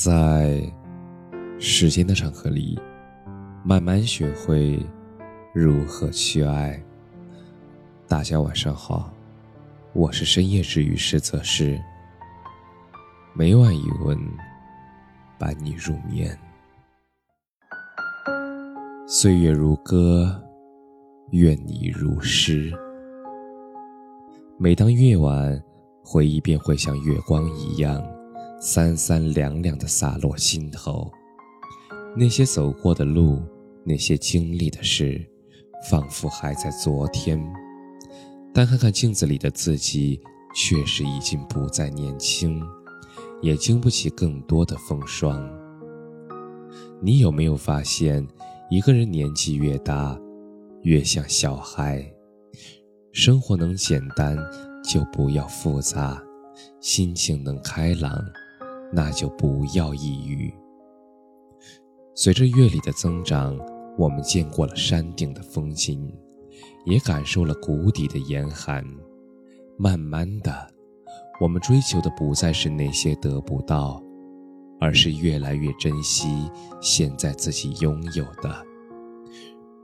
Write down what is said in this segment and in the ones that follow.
在时间的长河里，慢慢学会如何去爱。大家晚上好，我是深夜治愈师泽师，每晚一问，伴你入眠。岁月如歌，愿你如诗。每当夜晚，回忆便会像月光一样。三三两两的洒落心头，那些走过的路，那些经历的事，仿佛还在昨天。但看看镜子里的自己，确实已经不再年轻，也经不起更多的风霜。你有没有发现，一个人年纪越大，越像小孩？生活能简单，就不要复杂；心情能开朗。那就不要抑郁。随着阅历的增长，我们见过了山顶的风景，也感受了谷底的严寒。慢慢的，我们追求的不再是那些得不到，而是越来越珍惜现在自己拥有的。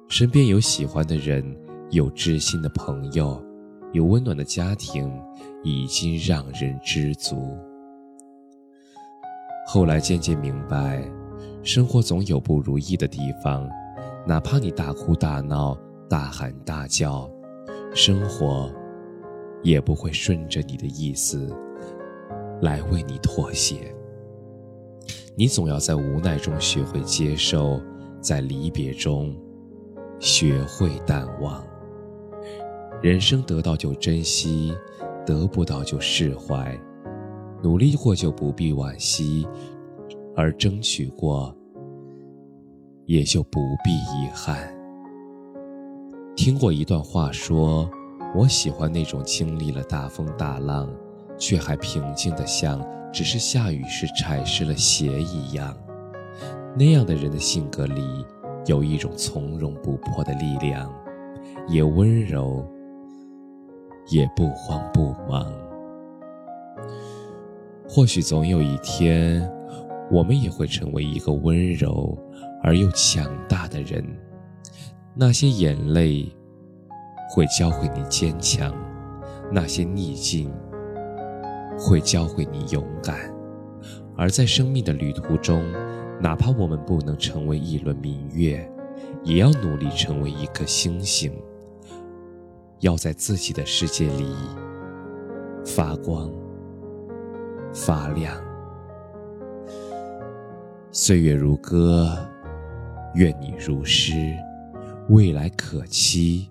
身边有喜欢的人，有知心的朋友，有温暖的家庭，已经让人知足。后来渐渐明白，生活总有不如意的地方，哪怕你大哭大闹、大喊大叫，生活也不会顺着你的意思来为你妥协。你总要在无奈中学会接受，在离别中学会淡忘。人生得到就珍惜，得不到就释怀。努力过就不必惋惜，而争取过也就不必遗憾。听过一段话，说我喜欢那种经历了大风大浪，却还平静的像只是下雨时踩湿了鞋一样。那样的人的性格里有一种从容不迫的力量，也温柔，也不慌不忙。或许总有一天，我们也会成为一个温柔而又强大的人。那些眼泪会教会你坚强，那些逆境会教会你勇敢。而在生命的旅途中，哪怕我们不能成为一轮明月，也要努力成为一颗星星，要在自己的世界里发光。发亮，岁月如歌，愿你如诗，未来可期，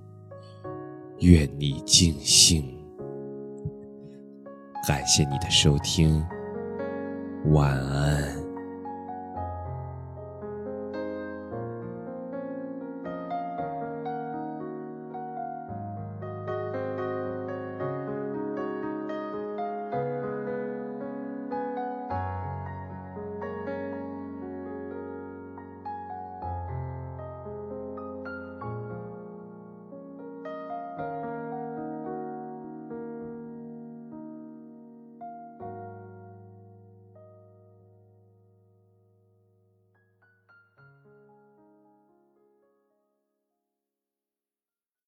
愿你尽兴。感谢你的收听，晚安。